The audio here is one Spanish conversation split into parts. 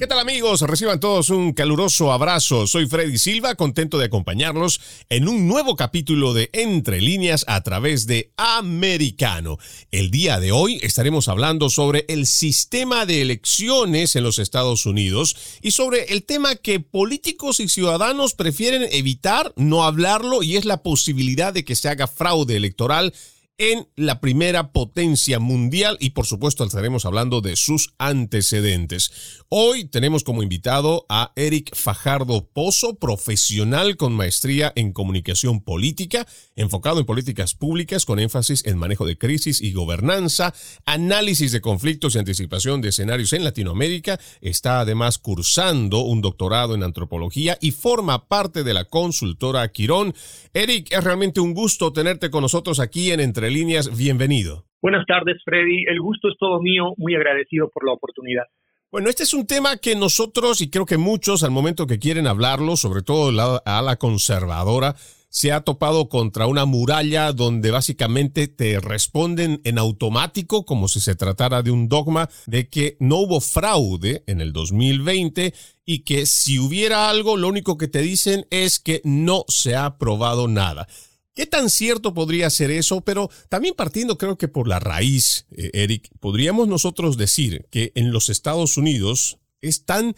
¿Qué tal amigos? Reciban todos un caluroso abrazo. Soy Freddy Silva, contento de acompañarlos en un nuevo capítulo de Entre líneas a través de Americano. El día de hoy estaremos hablando sobre el sistema de elecciones en los Estados Unidos y sobre el tema que políticos y ciudadanos prefieren evitar, no hablarlo, y es la posibilidad de que se haga fraude electoral en la primera potencia mundial y por supuesto estaremos hablando de sus antecedentes. Hoy tenemos como invitado a Eric Fajardo Pozo, profesional con maestría en comunicación política, enfocado en políticas públicas con énfasis en manejo de crisis y gobernanza, análisis de conflictos y anticipación de escenarios en Latinoamérica. Está además cursando un doctorado en antropología y forma parte de la consultora Quirón. Eric, es realmente un gusto tenerte con nosotros aquí en Entre líneas, bienvenido. Buenas tardes, Freddy. El gusto es todo mío. Muy agradecido por la oportunidad. Bueno, este es un tema que nosotros, y creo que muchos al momento que quieren hablarlo, sobre todo a la conservadora, se ha topado contra una muralla donde básicamente te responden en automático como si se tratara de un dogma de que no hubo fraude en el 2020 y que si hubiera algo, lo único que te dicen es que no se ha probado nada. ¿Qué tan cierto podría ser eso? Pero también partiendo creo que por la raíz, eh, Eric, podríamos nosotros decir que en los Estados Unidos es tan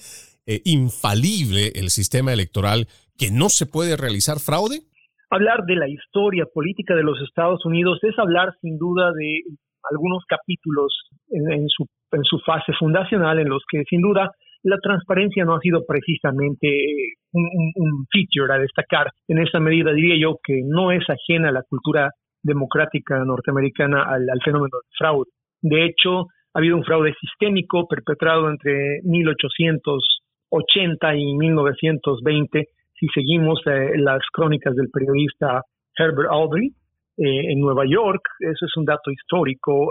eh, infalible el sistema electoral que no se puede realizar fraude. Hablar de la historia política de los Estados Unidos es hablar sin duda de algunos capítulos en, su, en su fase fundacional en los que sin duda la transparencia no ha sido precisamente un, feature a destacar. En esa medida diría yo que no es ajena a la cultura democrática norteamericana al, fenómeno del fraude. De hecho, ha habido un fraude sistémico perpetrado entre 1880 y 1920, si seguimos eh, las crónicas del periodista Herbert Aldry, eh, en Nueva York, eso es un dato histórico,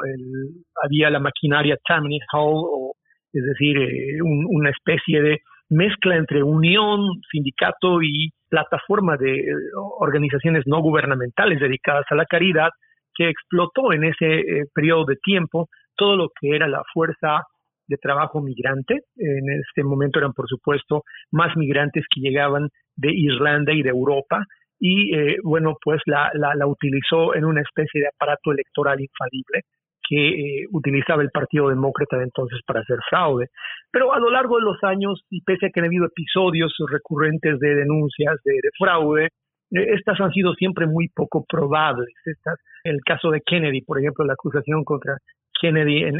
había la maquinaria Tammany Hall, es decir, eh, una especie de mezcla entre unión, sindicato y plataforma de eh, organizaciones no gubernamentales dedicadas a la caridad que explotó en ese eh, periodo de tiempo todo lo que era la fuerza de trabajo migrante. En este momento eran, por supuesto, más migrantes que llegaban de Irlanda y de Europa. Y bueno, pues la, la utilizó en una especie de aparato electoral infalible que eh, utilizaba el Partido Demócrata de entonces para hacer fraude. Pero a lo largo de los años, y pese a que han habido episodios recurrentes de denuncias de, fraude, eh, estas han sido siempre muy poco probables. Estas, el caso de Kennedy, por ejemplo, la acusación contra Kennedy en,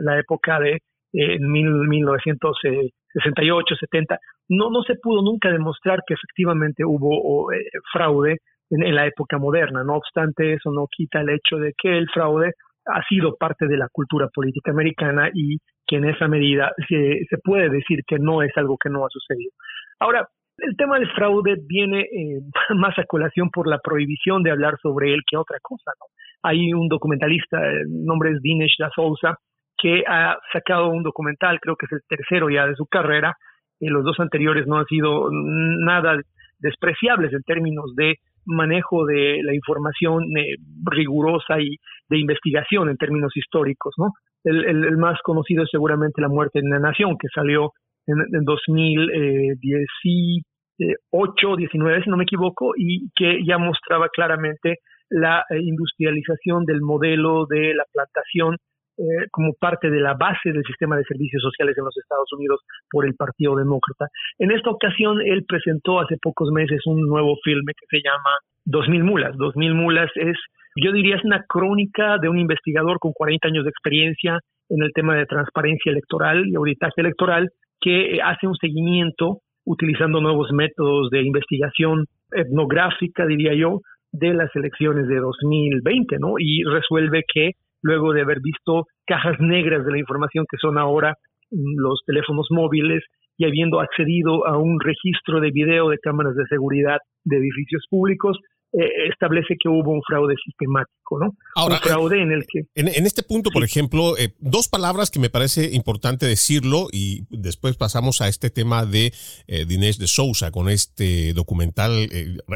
la época de eh, 1968, 70, no, no se pudo nunca demostrar que efectivamente hubo eh, fraude en, la época moderna. No obstante, eso no quita el hecho de que el fraude ha sido parte de la cultura política americana y que en esa medida se, se puede decir que no es algo que no ha sucedido. Ahora, el tema del fraude viene eh, más a colación por la prohibición de hablar sobre él que otra cosa. ¿no? Hay un documentalista, el nombre es Dinesh Da que ha sacado un documental, creo que es el tercero ya de su carrera, y los dos anteriores no han sido nada despreciables en términos de manejo de la información eh, rigurosa y de investigación en términos históricos, ¿no? El, el, más conocido es seguramente La muerte en la nación, que salió en, en 2018, 19, si no me equivoco, y que ya mostraba claramente la eh, industrialización del modelo de la plantación eh, como parte de la base del sistema de servicios sociales en los Estados Unidos por el Partido Demócrata. En esta ocasión, él presentó hace pocos meses un nuevo filme que se llama Dos Mil Mulas. Dos Mil Mulas es, yo diría, es una crónica de un investigador con 40 años de experiencia en el tema de transparencia electoral y auditaje electoral que hace un seguimiento utilizando nuevos métodos de investigación etnográfica, diría yo, de las elecciones de 2020, ¿no? Y resuelve que luego de haber visto cajas negras de la información que son ahora mm, los teléfonos móviles y habiendo accedido a un registro de video de cámaras de seguridad de edificios públicos, eh, establece que hubo un fraude sistemático, ¿no? Ahora, un fraude en el que... En, este punto, por ejemplo, eh, dos palabras que me parece importante decirlo y después pasamos a este tema de eh, Dinesh de Sousa con este documental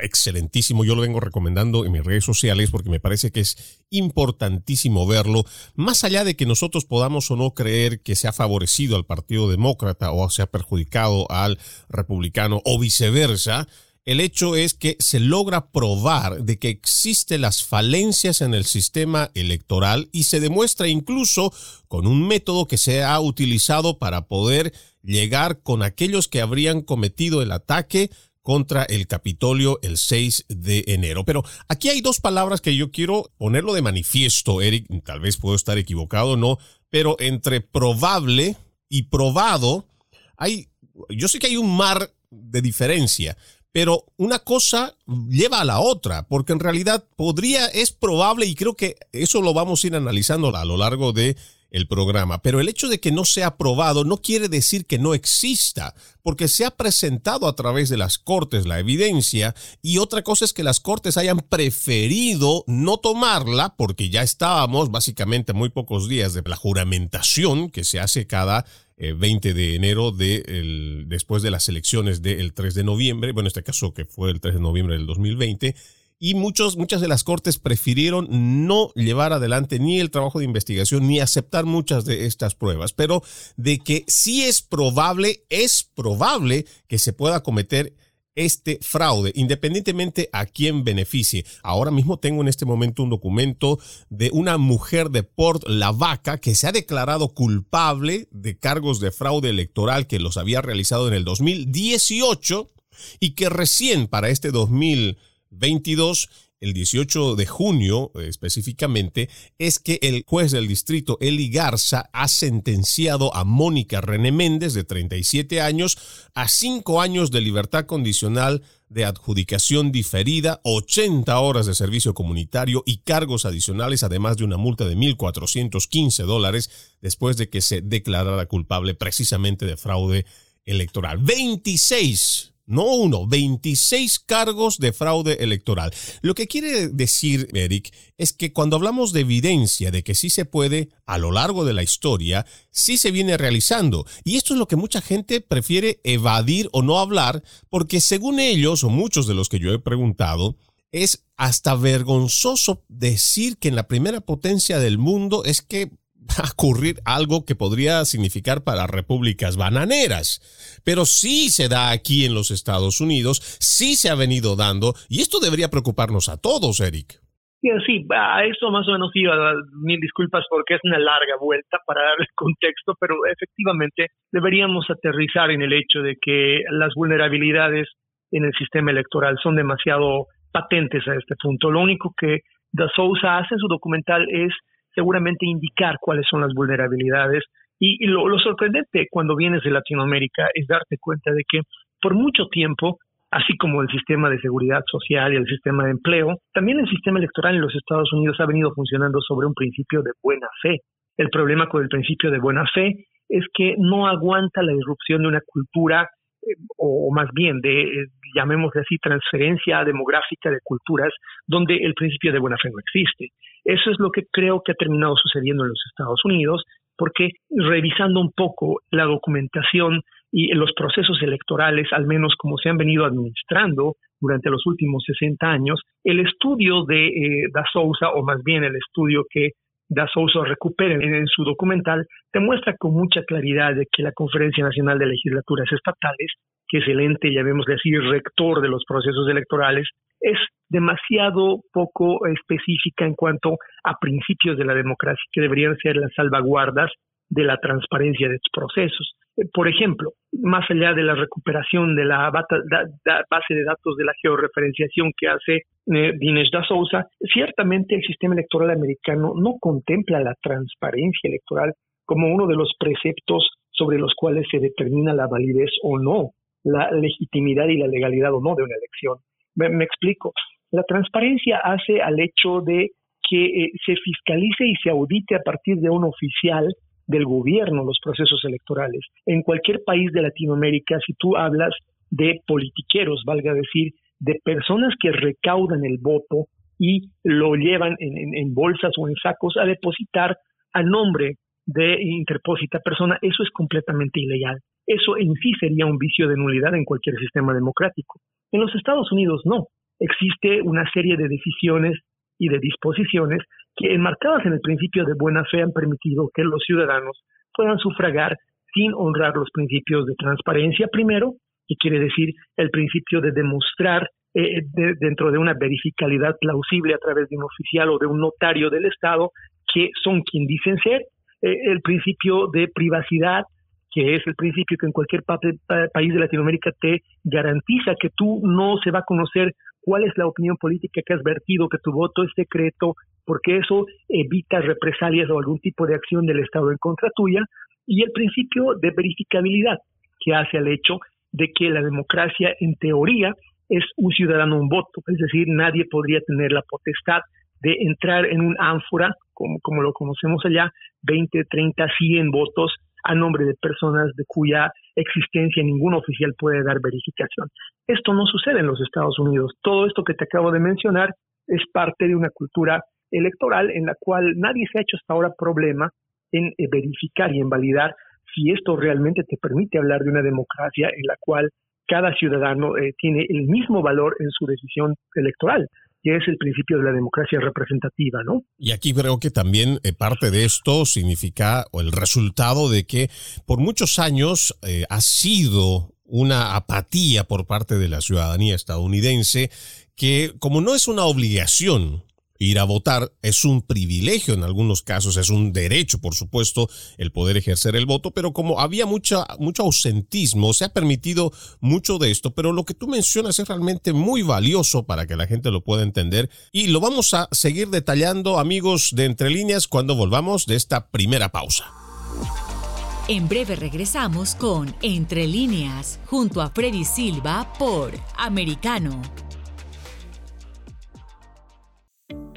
excelentísimo. Yo lo vengo recomendando en mis redes sociales porque me parece que es importantísimo verlo. Más allá de que nosotros podamos o no creer que se ha favorecido al Partido Demócrata o se ha perjudicado al republicano o viceversa, el hecho es que se logra probar de que existen las falencias en el sistema electoral y se demuestra incluso con un método que se ha utilizado para poder llegar con aquellos que habrían cometido el ataque contra el Capitolio el 6 de enero. Pero aquí hay dos palabras que yo quiero ponerlo de manifiesto, Eric, tal vez puedo estar equivocado, no, pero entre probable y probado hay, yo sé que hay un mar de diferencia, pero una cosa lleva a la otra, porque en realidad podría, es probable, y creo que eso lo vamos a ir analizando a lo largo de el programa, pero el hecho de que no sea aprobado no quiere decir que no exista, porque se ha presentado a través de las cortes la evidencia y otra cosa es que las cortes hayan preferido no tomarla porque ya estábamos básicamente muy pocos días de la juramentación que se hace cada 20 eh, de enero de después de las elecciones del 3 de noviembre, bueno, en este caso que fue el 3 de noviembre del 2020, y muchos, muchas de las cortes prefirieron no llevar adelante ni el trabajo de investigación ni aceptar muchas de estas pruebas, pero de que sí es probable, es probable que se pueda cometer este fraude, independientemente a quién beneficie. Ahora mismo tengo en este momento un documento de una mujer de Port Lavaca que se ha declarado culpable de cargos de fraude electoral que los había realizado en el 2018 y que recién para este 2022 el 18 de junio eh, específicamente, es que el juez del distrito, Eli Garza, ha sentenciado a Mónica René Méndez, de 37 años, a 5 años de libertad condicional de adjudicación diferida, 80 horas de servicio comunitario y cargos adicionales, además de una multa de 1.415 dólares, después de que se declarara culpable precisamente de fraude electoral. 26 no uno, 26 cargos de fraude electoral. Lo que quiere decir, Eric, es que cuando hablamos de evidencia de que sí se puede, a lo largo de la historia, sí se viene realizando. Y esto es lo que mucha gente prefiere evadir o no hablar, porque según ellos, o muchos de los que yo he preguntado, es hasta vergonzoso decir que en la primera potencia del mundo es que a ocurrir algo que podría significar para repúblicas bananeras. Pero sí se da aquí en los Estados Unidos, sí se ha venido dando, y esto debería preocuparnos a todos, Eric. Sí, a eso más o menos iba. Mil disculpas porque es una larga vuelta para dar el contexto, pero efectivamente deberíamos aterrizar en el hecho de que las vulnerabilidades en el sistema electoral son demasiado patentes a este punto. Lo único que Da Sousa hace en su documental es seguramente indicar cuáles son las vulnerabilidades. Y, lo, sorprendente cuando vienes de Latinoamérica es darte cuenta de que por mucho tiempo, así como el sistema de seguridad social y el sistema de empleo, también el sistema electoral en los Estados Unidos ha venido funcionando sobre un principio de buena fe. El problema con el principio de buena fe es que no aguanta la irrupción de una cultura o más bien de, eh, llamémosle así, transferencia demográfica de culturas, donde el principio de buena fe no existe. Eso es lo que creo que ha terminado sucediendo en los Estados Unidos, porque revisando un poco la documentación y los procesos electorales, al menos como se han venido administrando durante los últimos 60 años, el estudio de eh, Da Sousa, o más bien el estudio que Da Sousa recupera en, su documental, demuestra con mucha claridad que la Conferencia Nacional de Legislaturas Estatales, que es el ente, vemos decir, rector de los procesos electorales, es demasiado poco específica en cuanto a principios de la democracia que deberían ser las salvaguardas de la transparencia de estos procesos. Por ejemplo, más allá de la recuperación de la base de datos de la georreferenciación que hace eh, Dinesh da ciertamente el sistema electoral americano no contempla la transparencia electoral como uno de los preceptos sobre los cuales se determina la validez o no, la legitimidad y la legalidad o no de una elección. Me, explico. La transparencia hace al hecho de que eh, se fiscalice y se audite a partir de un oficial del gobierno los procesos electorales. En cualquier país de Latinoamérica, si tú hablas de politiqueros, valga decir, de personas que recaudan el voto y lo llevan en, bolsas o en sacos a depositar a nombre de interpósita persona, eso es completamente ilegal. Eso en sí sería un vicio de nulidad en cualquier sistema democrático. En los Estados Unidos no. Existe una serie de decisiones y de disposiciones que, enmarcadas en el principio de buena fe, han permitido que los ciudadanos puedan sufragar sin honrar los principios de transparencia primero, que quiere decir el principio de demostrar eh, dentro de una verificabilidad plausible a través de un oficial o de un notario del Estado que son quien dicen ser, eh, el principio de privacidad, que es el principio que en cualquier país de Latinoamérica te garantiza que tú no se va a conocer cuál es la opinión política que has vertido, que tu voto es secreto, porque eso evita represalias o algún tipo de acción del Estado en contra tuya, y el principio de verificabilidad, que hace al hecho de que la democracia, en teoría, es un ciudadano un voto, es decir, nadie podría tener la potestad de entrar en un ánfora, como, como lo conocemos allá, 20, 30, 100 votos a nombre de personas de cuya existencia ningún oficial puede dar verificación. Esto no sucede en los Estados Unidos. Todo esto que te acabo de mencionar es parte de una cultura electoral en la cual nadie se ha hecho hasta ahora problema en eh, verificar y en validar si esto realmente te permite hablar de una democracia en la cual cada ciudadano eh, tiene el mismo valor en su decisión electoral que es el principio de la democracia representativa, ¿no? Y aquí creo que también eh, parte de esto significa o el resultado de que por muchos años ha sido una apatía por parte de la ciudadanía estadounidense que como no es una obligación Ir a votar es un privilegio en algunos casos, es un derecho, por supuesto, el poder ejercer el voto, pero como había mucha, mucho ausentismo, se ha permitido mucho de esto, pero lo que tú mencionas es realmente muy valioso para que la gente lo pueda entender y lo vamos a seguir detallando, amigos de Entre Líneas, cuando volvamos de esta primera pausa. En breve regresamos con Entre Líneas, junto a Freddy Silva por Americano.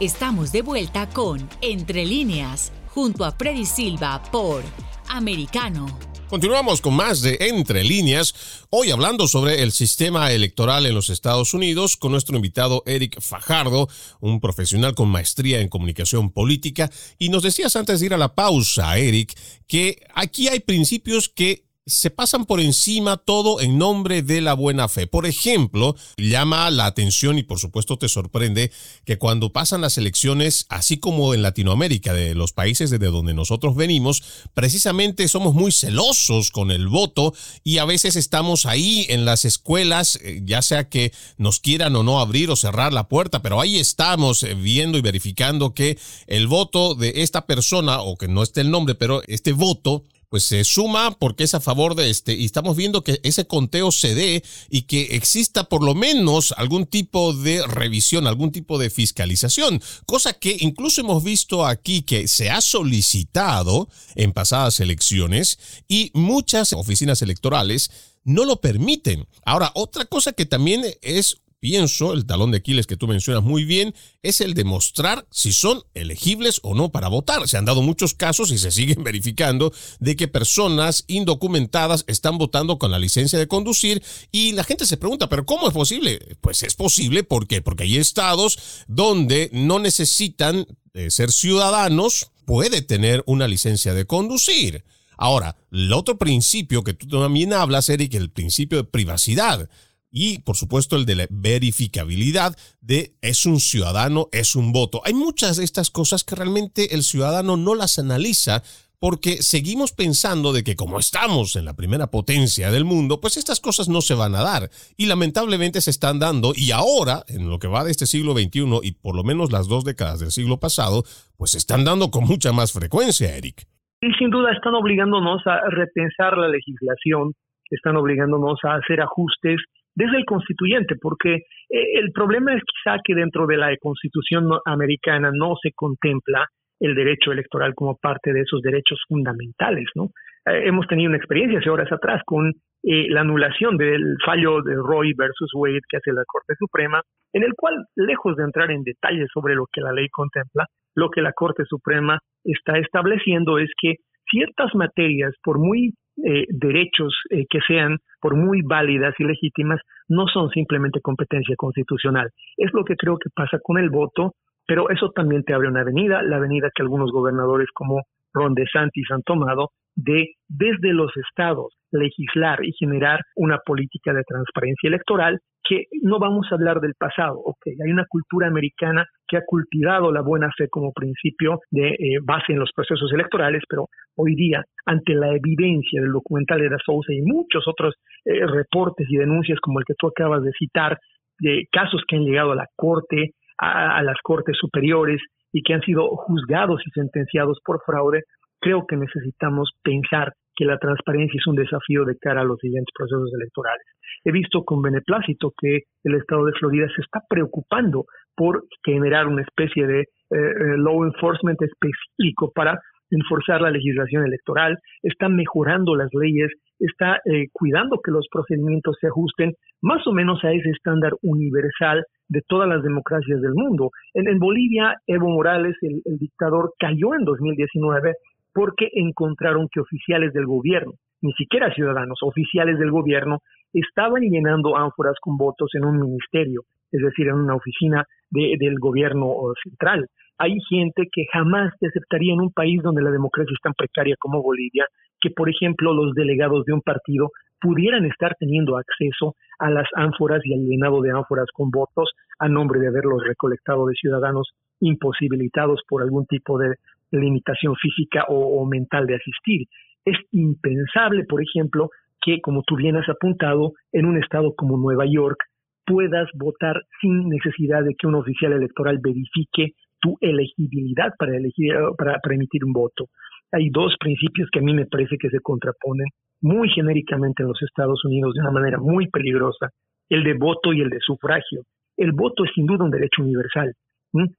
Estamos de vuelta con Entre líneas, junto a Freddy Silva por Americano. Continuamos con más de Entre líneas, hoy hablando sobre el sistema electoral en los Estados Unidos con nuestro invitado Eric Fajardo, un profesional con maestría en comunicación política. Y nos decías antes de ir a la pausa, Eric, que aquí hay principios que se pasan por encima todo en nombre de la buena fe. Por ejemplo, llama la atención y por supuesto te sorprende que cuando pasan las elecciones, así como en Latinoamérica, de los países desde donde nosotros venimos, precisamente somos muy celosos con el voto y a veces estamos ahí en las escuelas, eh, ya sea que nos quieran o no abrir o cerrar la puerta, pero ahí estamos eh, viendo y verificando que el voto de esta persona, o que no esté el nombre, pero este voto pues se suma porque es a favor de este y estamos viendo que ese conteo se dé y que exista por lo menos algún tipo de revisión, algún tipo de fiscalización, cosa que incluso hemos visto aquí que se ha solicitado en pasadas elecciones y muchas oficinas electorales no lo permiten. Ahora, otra cosa que también es pienso, el talón de Aquiles que tú mencionas muy bien, es el demostrar si son elegibles o no para votar. Se han dado muchos casos y se siguen verificando de que personas indocumentadas están votando con la licencia de conducir y la gente se pregunta, pero ¿cómo es posible? Pues es posible ¿por qué? porque hay estados donde no necesitan eh, ser ciudadanos, puede tener una licencia de conducir. Ahora, el otro principio que tú también hablas, Eric, el principio de privacidad y por supuesto el de la verificabilidad de es un ciudadano, es un voto. Hay muchas de estas cosas que realmente el ciudadano no las analiza porque seguimos pensando de que como estamos en la primera potencia del mundo, pues estas cosas no se van a dar. Y lamentablemente se están dando y ahora, en lo que va de este siglo XXI y por lo menos las dos décadas del siglo pasado, pues se están dando con mucha más frecuencia, Eric. Y sin duda están obligándonos a repensar la legislación, están obligándonos a hacer ajustes desde el constituyente, porque eh, el problema es quizá que dentro de la constitución americana no se contempla el derecho electoral como parte de esos derechos fundamentales, ¿no? Eh, hemos tenido una experiencia hace horas atrás con eh, la anulación del fallo de Roy versus Wade que hace la Corte Suprema, en el cual, lejos de entrar en detalles sobre lo que la ley contempla, lo que la Corte Suprema está estableciendo es que ciertas materias, por muy eh, derechos eh, que sean, por muy válidas y legítimas, no son simplemente competencia constitucional. Es lo que creo que pasa con el voto, pero eso también te abre una avenida, la avenida que algunos gobernadores como Ron DeSantis han tomado de desde los estados legislar y generar una política de transparencia electoral que no vamos a hablar del pasado, ok, hay una cultura americana que ha cultivado la buena fe como principio de eh, base en los procesos electorales, pero hoy día, ante la evidencia del documental de Da Sousa y muchos otros eh, reportes y denuncias como el que tú acabas de citar, de casos que han llegado a la Corte, a las Cortes superiores y que han sido juzgados y sentenciados por fraude, creo que necesitamos pensar que la transparencia es un desafío de cara a los siguientes procesos electorales. He visto con beneplácito que el estado de Florida se está preocupando por generar una especie de eh, eh, law enforcement específico para enforzar la legislación electoral, está mejorando las leyes, está eh, cuidando que los procedimientos se ajusten más o menos a ese estándar universal de todas las democracias del mundo. En, Bolivia, Evo Morales, el, el dictador, cayó en 2019 porque encontraron que oficiales del gobierno, ni siquiera ciudadanos, oficiales del gobierno, estaban llenando ánforas con votos en un ministerio, es decir, en una oficina del gobierno central. Hay gente que jamás te aceptaría en un país donde la democracia es tan precaria como Bolivia, que por ejemplo los delegados de un partido pudieran estar teniendo acceso a las ánforas y al llenado de ánforas con votos a nombre de haberlos recolectado de ciudadanos imposibilitados por algún tipo de limitación física o, mental de asistir. Es impensable, por ejemplo, que, como tú bien has apuntado, en un estado como Nueva York puedas votar sin necesidad de que un oficial electoral verifique tu elegibilidad para, elegir, para, para emitir un voto. Hay dos principios que a mí me parece que se contraponen muy genéricamente en los Estados Unidos de una manera muy peligrosa, el de voto y el de sufragio. El voto es sin duda un derecho universal,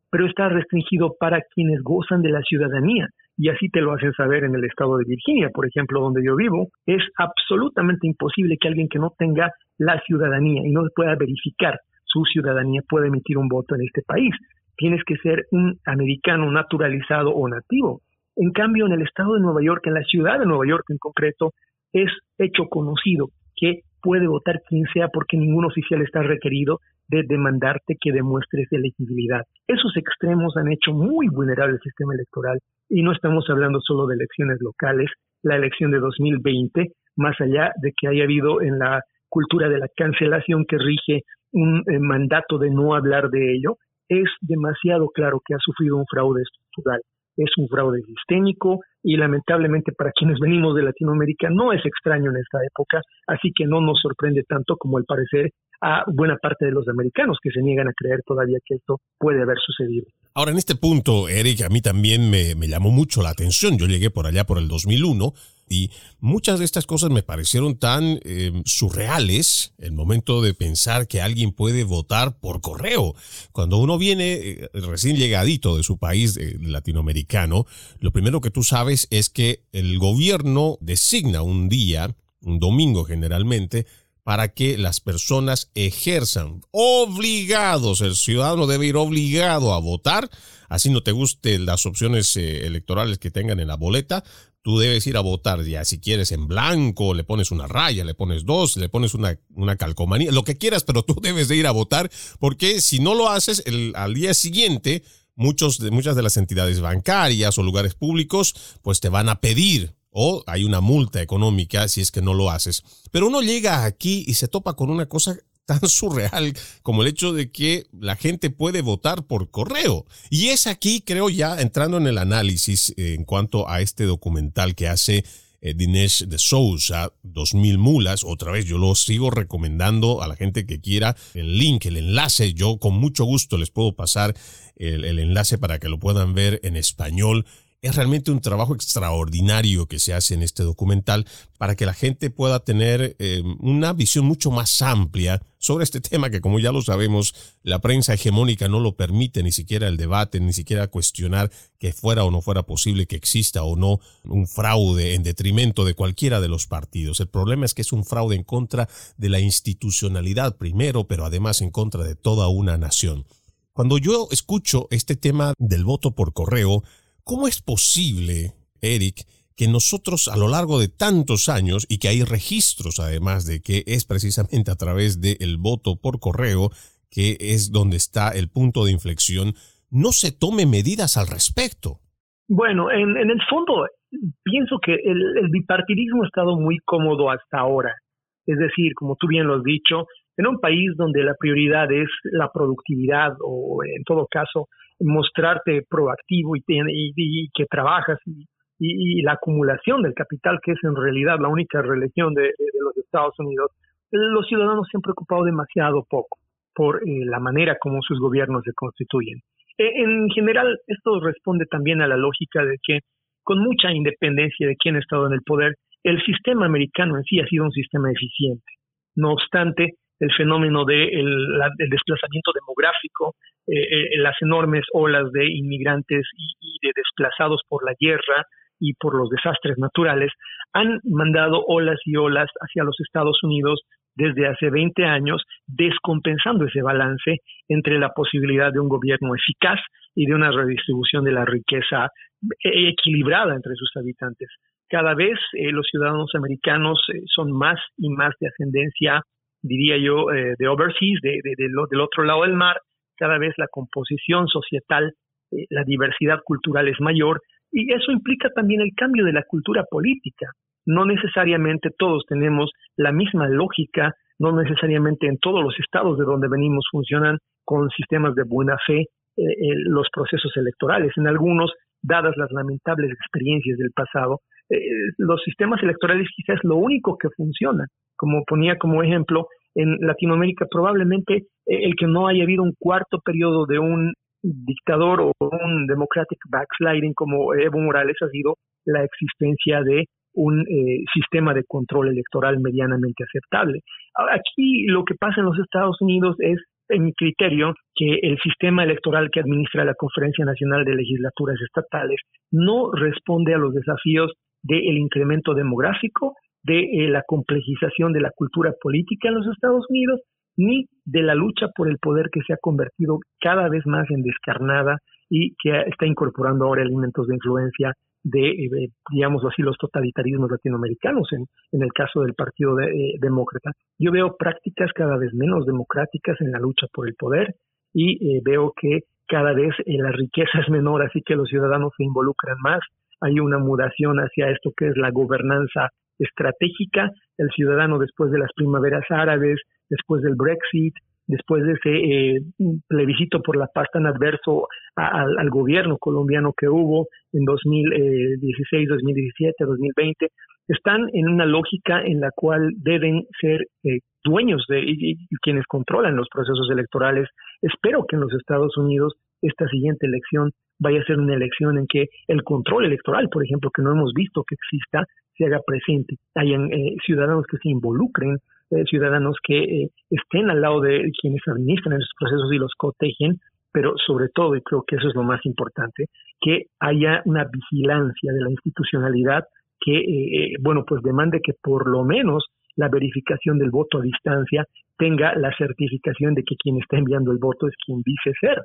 pero está restringido para quienes gozan de la ciudadanía. Y así te lo hacen saber en el estado de Virginia, por ejemplo, donde yo vivo. Es absolutamente imposible que alguien que no tenga la ciudadanía y no pueda verificar su ciudadanía pueda emitir un voto en este país. Tienes que ser un americano naturalizado o nativo. En cambio, en el estado de Nueva York, en la ciudad de Nueva York en concreto, es hecho conocido que puede votar quien sea porque ningún oficial está requerido de demandarte que demuestres elegibilidad. Esos extremos han hecho muy vulnerable el sistema electoral y no estamos hablando solo de elecciones locales, la elección de 2020, más allá de que haya habido en la cultura de la cancelación que rige un eh, mandato de no hablar de ello, es demasiado claro que ha sufrido un fraude estructural. Es un fraude sistémico y lamentablemente para quienes venimos de Latinoamérica no es extraño en esta época, así que no nos sorprende tanto como al parecer a buena parte de los americanos que se niegan a creer todavía que esto puede haber sucedido. Ahora, en este punto, Eric, a mí también me, llamó mucho la atención. Yo llegué por allá por el 2001 y muchas de estas cosas me parecieron tan eh, surreales el momento de pensar que alguien puede votar por correo. Cuando uno viene eh, recién llegadito de su país eh, latinoamericano, lo primero que tú sabes es que el gobierno designa un día, un domingo generalmente, para que las personas ejerzan. Obligados, el ciudadano debe ir obligado a votar, así no te gusten las opciones eh, electorales que tengan en la boleta, tú debes ir a votar ya si quieres en blanco, le pones una raya, le pones dos, le pones una, una calcomanía, lo que quieras, pero tú debes de ir a votar porque si no lo haces el, al día siguiente, muchos de, muchas de las entidades bancarias o lugares públicos pues te van a pedir o hay una multa económica si es que no lo haces. Pero uno llega aquí y se topa con una cosa tan surreal como el hecho de que la gente puede votar por correo. Y es aquí, creo ya, entrando en el análisis en cuanto a este documental que hace eh, Dinesh de Sousa, 2000 mulas. Otra vez, yo lo sigo recomendando a la gente que quiera el link, el enlace. Yo con mucho gusto les puedo pasar el enlace para que lo puedan ver en español es realmente un trabajo extraordinario que se hace en este documental para que la gente pueda tener eh, una visión mucho más amplia sobre este tema que como ya lo sabemos, la prensa hegemónica no lo permite ni siquiera el debate, ni siquiera cuestionar que fuera o no fuera posible que exista o no un fraude en detrimento de cualquiera de los partidos. El problema es que es un fraude en contra de la institucionalidad primero, pero además en contra de toda una nación. Cuando yo escucho este tema del voto por correo, ¿Cómo es posible, Eric, que nosotros a lo largo de tantos años y que hay registros además de que es precisamente a través del voto por correo que es donde está el punto de inflexión, no se tome medidas al respecto? Bueno, en, el fondo pienso que el, bipartidismo ha estado muy cómodo hasta ahora. Es decir, como tú bien lo has dicho, en un país donde la prioridad es la productividad o en todo caso mostrarte proactivo y, y, que trabajas y, la acumulación del capital, que es en realidad la única religión de, los Estados Unidos, los ciudadanos se han preocupado demasiado poco por eh, la manera como sus gobiernos se constituyen. E, en general, esto responde también a la lógica de que, con mucha independencia de quién ha estado en el poder, el sistema americano en sí ha sido un sistema eficiente. No obstante, el fenómeno de del desplazamiento demográfico, eh, eh, las enormes olas de inmigrantes y, de desplazados por la guerra y por los desastres naturales, han mandado olas y olas hacia los Estados Unidos desde hace 20 años, descompensando ese balance entre la posibilidad de un gobierno eficaz y de una redistribución de la riqueza eh, equilibrada entre sus habitantes. Cada vez los ciudadanos americanos son más y más de ascendencia diría yo, eh, de overseas, de, del otro lado del mar, cada vez la composición societal, eh, la diversidad cultural es mayor y eso implica también el cambio de la cultura política. No necesariamente todos tenemos la misma lógica, no necesariamente en todos los estados de donde venimos funcionan con sistemas de buena fe eh, los procesos electorales. En algunos, dadas las lamentables experiencias del pasado, los sistemas electorales quizás es lo único que funciona como ponía como ejemplo, en Latinoamérica probablemente eh, el que no haya habido un cuarto periodo de un dictador o un democratic backsliding como Evo Morales ha sido la existencia de un eh, sistema de control electoral medianamente aceptable. Aquí lo que pasa en los Estados Unidos es, en mi criterio, que el sistema electoral que administra la Conferencia Nacional de Legislaturas Estatales no responde a los desafíos del incremento demográfico de eh, la complejización de la cultura política en los Estados Unidos, ni de la lucha por el poder que se ha convertido cada vez más en descarnada y que está incorporando ahora elementos de influencia de, eh, así, los totalitarismos latinoamericanos, en, en el caso del Partido eh, Demócrata. Yo veo prácticas cada vez menos democráticas en la lucha por el poder y veo que cada vez la riqueza es menor, así que los ciudadanos se involucran más. Hay una mudación hacia esto que es la gobernanza estratégica. El ciudadano después de las primaveras árabes, después del Brexit, después de ese eh, plebiscito por la paz tan adverso al gobierno colombiano que hubo en 2016, 2017, 2020, están en una lógica en la cual deben ser eh, dueños de y, quienes controlan los procesos electorales. Espero que en los Estados Unidos esta siguiente elección vaya a ser una elección en que el control electoral, por ejemplo, que no hemos visto que exista, se haga presente. Hayan eh, ciudadanos que se involucren, eh, ciudadanos que eh, estén al lado de quienes administran esos procesos y los cotejen, pero sobre todo, y creo que eso es lo más importante, que haya una vigilancia de la institucionalidad que, bueno, pues demande que por lo menos la verificación del voto a distancia tenga la certificación de que quien está enviando el voto es quien dice ser.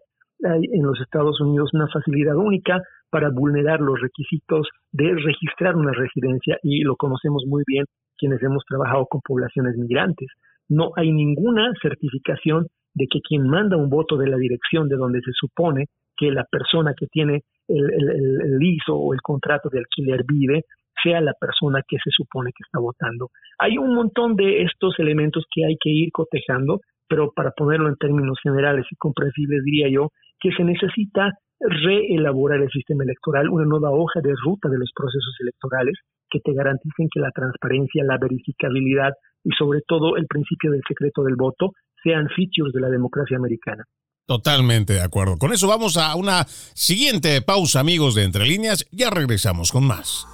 Hay en los Estados Unidos una facilidad única para vulnerar los requisitos de registrar una residencia y lo conocemos muy bien quienes hemos trabajado con poblaciones migrantes. No hay ninguna certificación de que quien manda un voto de la dirección de donde se supone que la persona que tiene el, el, el ISO o el contrato de alquiler vive sea la persona que se supone que está votando. Hay un montón de estos elementos que hay que ir cotejando, pero para ponerlo en términos generales y comprensibles diría yo que se necesita reelaborar el sistema electoral, una nueva hoja de ruta de los procesos electorales que te garanticen que la transparencia, la verificabilidad y sobre todo el principio del secreto del voto sean features de la democracia americana. Totalmente de acuerdo. Con eso vamos a una siguiente pausa, amigos de Entre Líneas. Ya regresamos con más.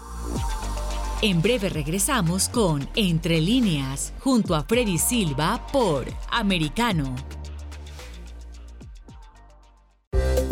En breve regresamos con Entre líneas, junto a Freddy Silva por Americano.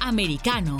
americano.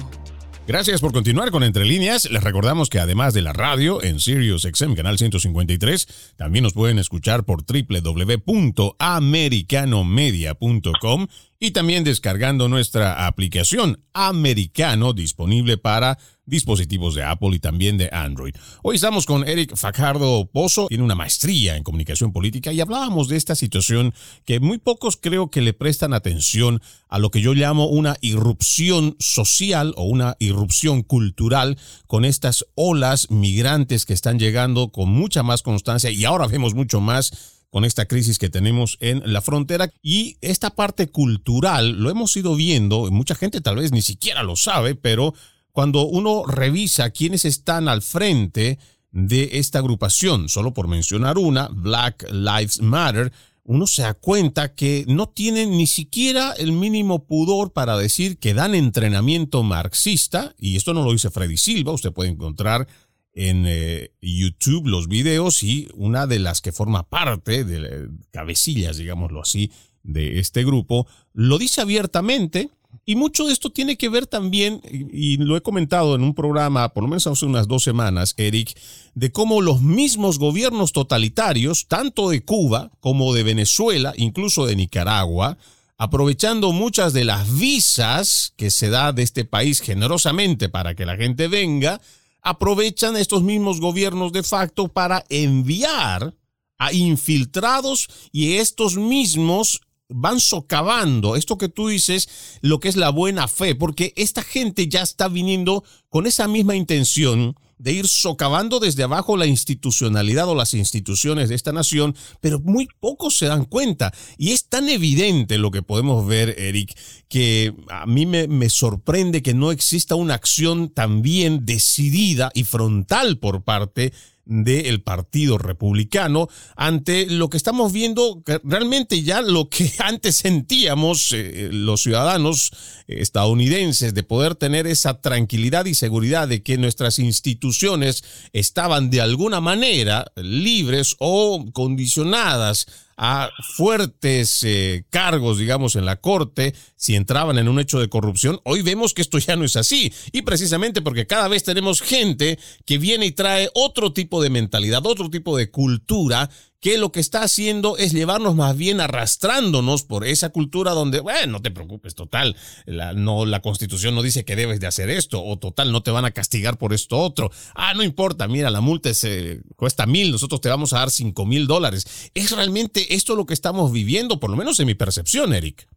Gracias por continuar con Entre Líneas. Les recordamos que además de la radio en Sirius XM Canal 153, también nos pueden escuchar por www.americanomedia.com y también descargando nuestra aplicación Americano disponible para dispositivos de Apple y también de Android. Hoy estamos con Eric Fajardo Pozo, tiene una maestría en comunicación política y hablábamos de esta situación que muy pocos creo que le prestan atención a lo que yo llamo una irrupción social o una irrupción cultural con estas olas migrantes que están llegando con mucha más constancia y ahora vemos mucho más con esta crisis que tenemos en la frontera. Y esta parte cultural lo hemos ido viendo, mucha gente tal vez ni siquiera lo sabe, pero cuando uno revisa quiénes están al frente de esta agrupación, solo por mencionar una, Black Lives Matter, uno se da cuenta que no tienen ni siquiera el mínimo pudor para decir que dan entrenamiento marxista, y esto no lo dice Freddy Silva, usted puede encontrar en eh, YouTube los videos y una de las que forma parte de cabecillas, digámoslo así, de este grupo, lo dice abiertamente y mucho de esto tiene que ver también, y lo he comentado en un programa, por lo menos hace unas dos semanas, Eric, de cómo los mismos gobiernos totalitarios, tanto de Cuba como de Venezuela, incluso de Nicaragua, aprovechando muchas de las visas que se da de este país generosamente para que la gente venga, aprovechan estos mismos gobiernos de facto para enviar a infiltrados y estos mismos van socavando esto que tú dices, lo que es la buena fe, porque esta gente ya está viniendo con esa misma intención de ir socavando desde abajo la institucionalidad o las instituciones de esta nación, pero muy pocos se dan cuenta. Y es tan evidente lo que podemos ver, Eric, que a mí me, me sorprende que no exista una acción tan bien decidida y frontal por parte del Partido Republicano ante lo que estamos viendo, realmente ya lo que antes sentíamos eh, los ciudadanos estadounidenses de poder tener esa tranquilidad y seguridad de que nuestras instituciones estaban de alguna manera libres o condicionadas a fuertes eh, cargos, digamos, en la corte si entraban en un hecho de corrupción. Hoy vemos que esto ya no es así. Y precisamente porque cada vez tenemos gente que viene y trae otro tipo de mentalidad, otro tipo de cultura que lo que está haciendo es llevarnos más bien arrastrándonos por esa cultura donde, bueno, no te preocupes, total, la, no, la constitución no dice que debes de hacer esto, o total, no te van a castigar por esto otro. Ah, no importa, mira, la multa se cuesta mil, nosotros te vamos a dar cinco mil dólares. ¿Es realmente esto lo que estamos viviendo, por lo menos en mi percepción, Eric?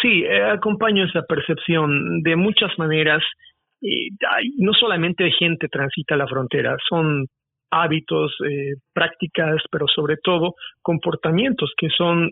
Sí, eh, acompaño esa percepción de muchas maneras. Y, no solamente gente transita la frontera, son hábitos, eh, prácticas, pero sobre todo comportamientos que son,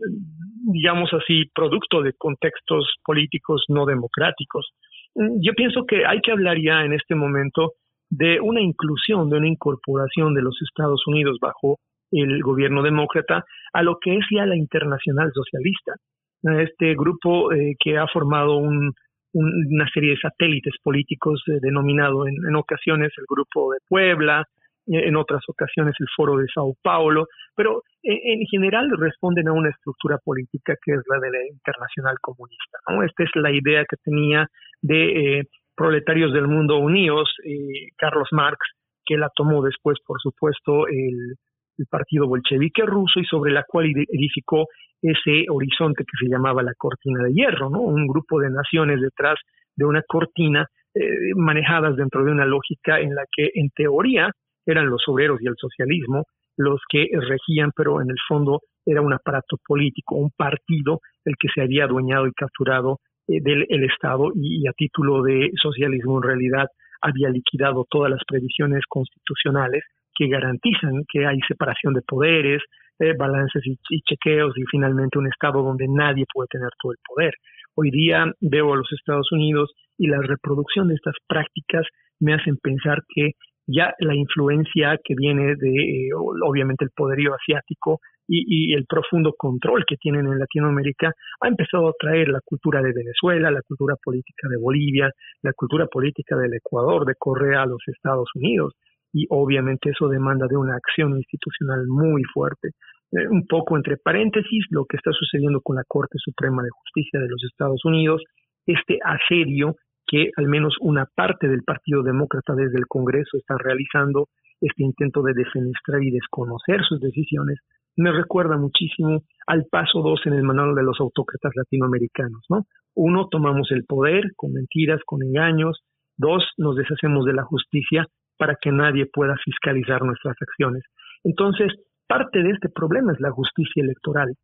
digamos así, producto de contextos políticos no democráticos. Yo pienso que hay que hablar ya en este momento de una inclusión, de una incorporación de los Estados Unidos bajo el gobierno demócrata a lo que es ya la internacional socialista. Este grupo eh, que ha formado una serie de satélites políticos eh, denominado en, en, ocasiones el Grupo de Puebla, en otras ocasiones el Foro de Sao Paulo, pero en, general responden a una estructura política que es la de la internacional comunista. ¿no? Esta es la idea que tenía de eh, proletarios del mundo unidos, eh, Carlos Marx, que la tomó después, por supuesto, el, el partido bolchevique ruso y sobre la cual edificó ese horizonte que se llamaba la cortina de hierro, ¿no? Un grupo de naciones detrás de una cortina eh, manejadas dentro de una lógica en la que, en teoría, eran los obreros y el socialismo los que regían, pero en el fondo era un aparato político, un partido el que se había adueñado y capturado eh, del Estado y, a título de socialismo en realidad había liquidado todas las previsiones constitucionales que garantizan que hay separación de poderes, eh, balances y, chequeos y finalmente un Estado donde nadie puede tener todo el poder. Hoy día veo a los Estados Unidos y la reproducción de estas prácticas me hacen pensar que ya la influencia que viene de, eh, obviamente, el poderío asiático y, el profundo control que tienen en Latinoamérica ha empezado a traer la cultura de Venezuela, la cultura política de Bolivia, la cultura política del Ecuador, de Correa a los Estados Unidos. Y obviamente eso demanda de una acción institucional muy fuerte. Eh, un poco entre paréntesis, lo que está sucediendo con la Corte Suprema de Justicia de los Estados Unidos, este asedio que al menos una parte del Partido Demócrata desde el Congreso está realizando este intento de defenestrar y desconocer sus decisiones, me recuerda muchísimo al paso dos en el manual de los autócratas latinoamericanos, ¿no? Uno, tomamos el poder con mentiras, con engaños. Dos, nos deshacemos de la justicia para que nadie pueda fiscalizar nuestras acciones. Entonces, parte de este problema es la justicia electoral.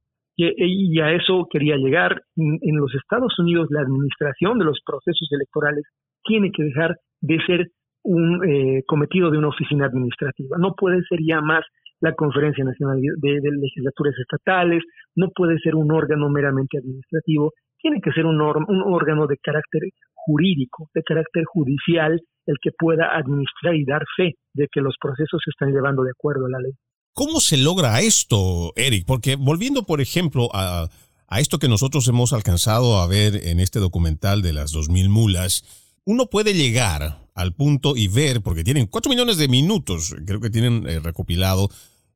Y, a eso quería llegar. En los Estados Unidos, la administración de los procesos electorales tiene que dejar de ser un eh, cometido de una oficina administrativa. No puede ser ya más la Conferencia Nacional de, Legislaturas Estatales, no puede ser un órgano meramente administrativo, tiene que ser un, un órgano de carácter jurídico, de carácter judicial, el que pueda administrar y dar fe de que los procesos se están llevando de acuerdo a la ley. ¿Cómo se logra esto, Eric? Porque volviendo, por ejemplo, a, esto que nosotros hemos alcanzado a ver en este documental de las 2000 mulas, uno puede llegar al punto y ver, porque tienen 4 millones de minutos, creo que tienen eh, recopilado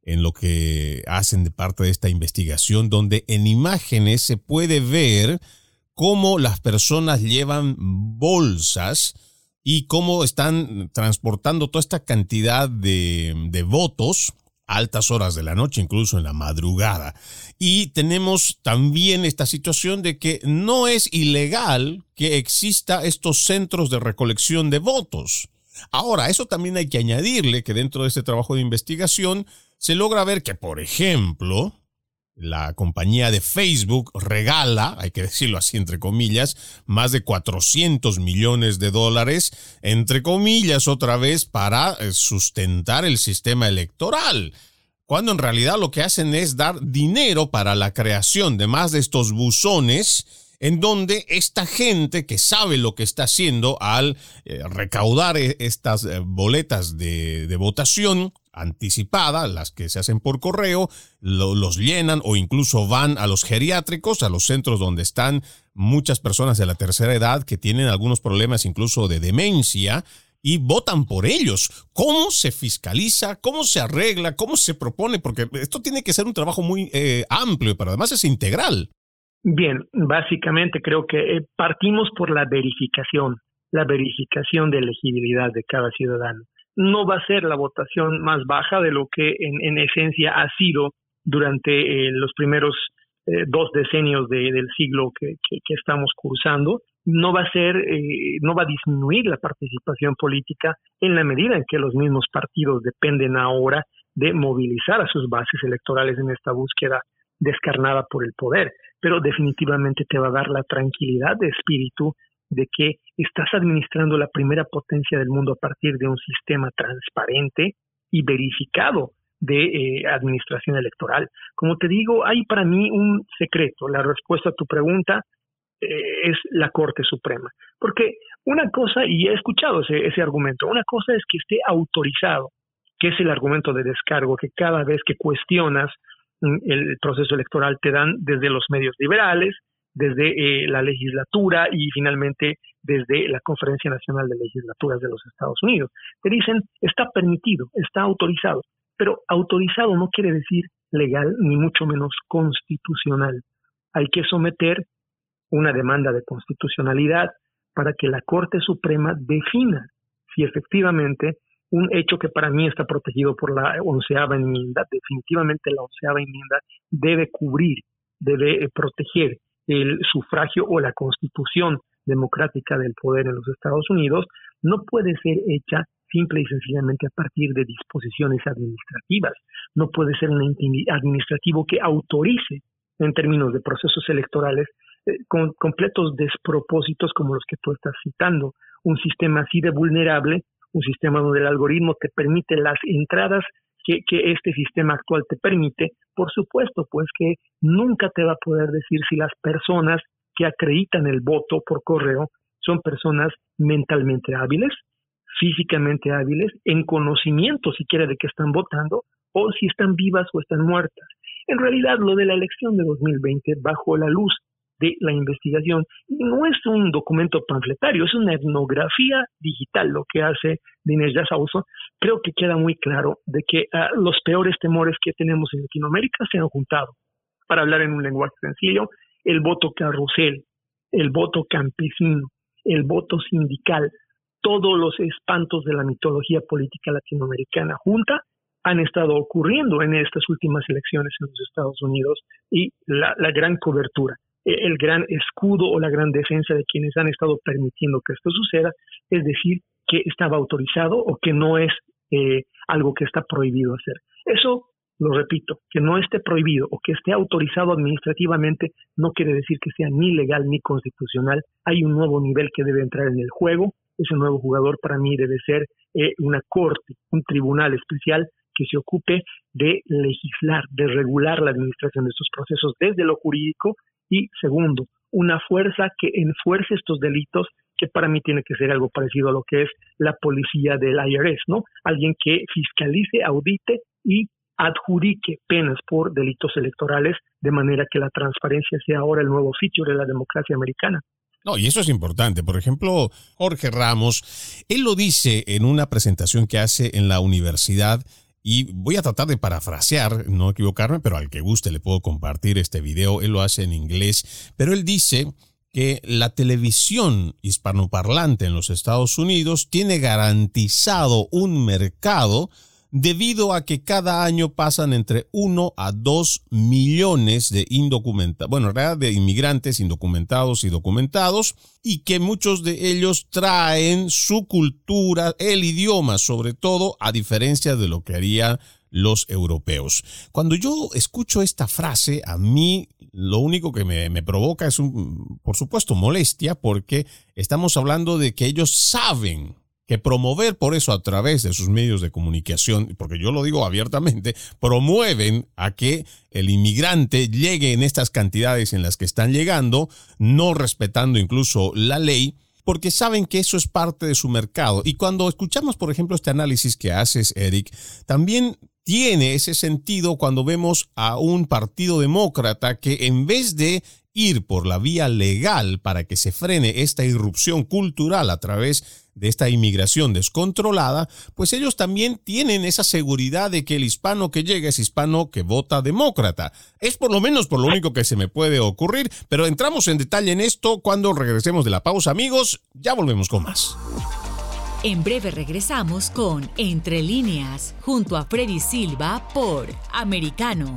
en lo que hacen de parte de esta investigación, donde en imágenes se puede ver cómo las personas llevan bolsas y cómo están transportando toda esta cantidad de votos altas horas de la noche, incluso en la madrugada. Y tenemos también esta situación de que no es ilegal que exista estos centros de recolección de votos. Ahora, eso también hay que añadirle que dentro de este trabajo de investigación se logra ver que, por ejemplo, la compañía de Facebook regala, hay que decirlo así entre comillas, más de 400 millones de dólares, entre comillas otra vez, para eh, sustentar el sistema electoral. Cuando en realidad lo que hacen es dar dinero para la creación de más de estos buzones en donde esta gente que sabe lo que está haciendo al eh, recaudar e, estas eh, boletas de votación, anticipada, las que se hacen por correo, los llenan o incluso van a los geriátricos, a los centros donde están muchas personas de la tercera edad que tienen algunos problemas incluso de demencia y votan por ellos. ¿Cómo se fiscaliza? ¿Cómo se arregla? ¿Cómo se propone? Porque esto tiene que ser un trabajo muy eh, amplio, pero además es integral. Bien, básicamente creo que eh, partimos por la verificación, la verificación de elegibilidad de cada ciudadano no va a ser la votación más baja de lo que en, esencia ha sido durante eh, los primeros eh, dos decenios del siglo que, estamos cursando. No va a ser, eh, no va a disminuir la participación política en la medida en que los mismos partidos dependen ahora de movilizar a sus bases electorales en esta búsqueda descarnada por el poder, pero definitivamente te va a dar la tranquilidad de espíritu de que estás administrando la primera potencia del mundo a partir de un sistema transparente y verificado de eh, administración electoral. Como te digo, hay para mí un secreto. La respuesta a tu pregunta eh, es la Corte Suprema. Porque una cosa, y he escuchado ese, ese argumento, una cosa es que esté autorizado, que es el argumento de descargo, que cada vez que cuestionas mm, el proceso electoral te dan desde los medios liberales, desde eh, la legislatura y finalmente desde la Conferencia Nacional de Legislaturas de los Estados Unidos. Te dicen, está permitido, está autorizado, pero autorizado no quiere decir legal ni mucho menos constitucional. Hay que someter una demanda de constitucionalidad para que la Corte Suprema defina si efectivamente un hecho que para mí está protegido por la onceava enmienda, definitivamente la onceava enmienda debe cubrir, debe eh, proteger el sufragio o la constitución democrática del poder en los Estados Unidos no puede ser hecha simple y sencillamente a partir de disposiciones administrativas. No puede ser un administrativo que autorice en términos de procesos electorales eh, con completos despropósitos como los que tú estás citando. Un sistema así de vulnerable, un sistema donde el algoritmo te permite las entradas que, este sistema actual te permite, por supuesto, pues que nunca te va a poder decir si las personas que acreditan el voto por correo son personas mentalmente hábiles, físicamente hábiles, en conocimiento siquiera de que están votando, o si están vivas o están muertas. En realidad, lo de la elección de 2020, bajo la luz de la investigación. No es un documento panfletario, es una etnografía digital lo que hace Dinés Yasauso. Creo que queda muy claro de que ah, los peores temores que tenemos en Latinoamérica se han juntado. Para hablar en un lenguaje sencillo, el voto carrusel, el voto campesino, el voto sindical, todos los espantos de la mitología política latinoamericana junta han estado ocurriendo en estas últimas elecciones en los Estados Unidos y la, gran cobertura, el gran escudo o la gran defensa de quienes han estado permitiendo que esto suceda, es decir, que estaba autorizado o que no es eh, algo que está prohibido hacer. Eso, lo repito, que no esté prohibido o que esté autorizado administrativamente no quiere decir que sea ni legal ni constitucional. Hay un nuevo nivel que debe entrar en el juego. Ese nuevo jugador para mí debe ser eh, una corte, un tribunal especial que se ocupe de legislar, de regular la administración de estos procesos desde lo jurídico y segundo, una fuerza que enfuerce estos delitos que para mí tiene que ser algo parecido a lo que es la policía del IRS, ¿no? Alguien que fiscalice, audite y adjudique penas por delitos electorales de manera que la transparencia sea ahora el nuevo sitio de la democracia americana. No, y eso es importante. Por ejemplo, Jorge Ramos, él lo dice en una presentación que hace en la universidad y voy a tratar de parafrasear, no equivocarme, pero al que guste le puedo compartir este video. Él lo hace en inglés, pero él dice que la televisión hispanoparlante en los Estados Unidos tiene garantizado un mercado debido a que cada año pasan entre 1 a 2 millones de indocumentados, bueno, en realidad de inmigrantes indocumentados y documentados, y que muchos de ellos traen su cultura, el idioma sobre todo, a diferencia de lo que harían los europeos. Cuando yo escucho esta frase, a mí lo único que me, me, provoca es, un, por supuesto, molestia, porque estamos hablando de que ellos saben que promover por eso a través de sus medios de comunicación, porque yo lo digo abiertamente, promueven a que el inmigrante llegue en estas cantidades en las que están llegando, no respetando incluso la ley, porque saben que eso es parte de su mercado. Y cuando escuchamos, por ejemplo, este análisis que haces, Eric, también tiene ese sentido cuando vemos a un partido demócrata que en vez de ir por la vía legal para que se frene esta irrupción cultural a través de esta inmigración descontrolada, pues ellos también tienen esa seguridad de que el hispano que llega es hispano que vota demócrata. Es por lo menos por lo único que se me puede ocurrir, pero entramos en detalle en esto cuando regresemos de la pausa, amigos. Ya volvemos con más. En breve regresamos con Entre líneas, junto a Freddy Silva por Americano.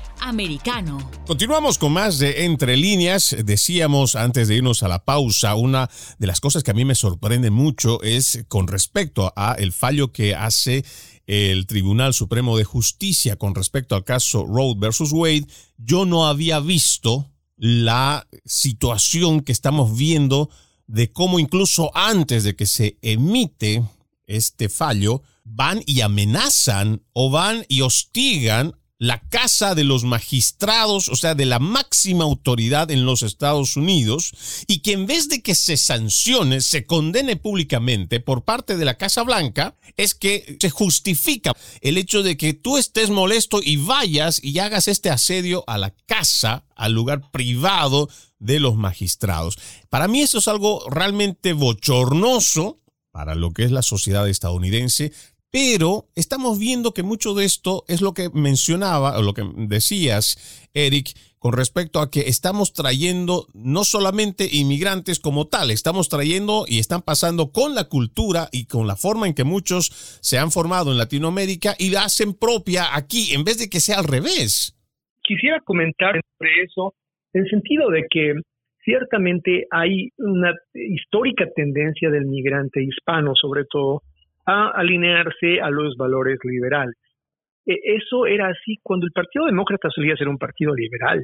Americano. Continuamos con más de Entre líneas. Decíamos antes de irnos a la pausa, una de las cosas que a mí me sorprende mucho es con respecto a el fallo que hace el Tribunal Supremo de Justicia con respecto al caso Roe versus Wade. Yo no había visto la situación que estamos viendo de cómo incluso antes de que se emite este fallo, van y amenazan o van y hostigan la casa de los magistrados, o sea, de la máxima autoridad en los Estados Unidos, y que en vez de que se sancione, se condene públicamente por parte de la Casa Blanca, es que se justifica el hecho de que tú estés molesto y vayas y hagas este asedio a la casa, al lugar privado de los magistrados. Para mí eso es algo realmente bochornoso para lo que es la sociedad estadounidense, pero estamos viendo que mucho de esto es lo que mencionaba, o lo que decías, Eric, con respecto a que estamos trayendo no solamente inmigrantes como tal, estamos trayendo y están pasando con la cultura y con la forma en que muchos se han formado en Latinoamérica y la hacen propia aquí, en vez de que sea al revés. Quisiera comentar sobre eso en el sentido de que ciertamente hay una histórica tendencia del migrante hispano, sobre todo, a alinearse a los valores liberales. E, eso era así cuando el Partido Demócrata solía ser un partido liberal.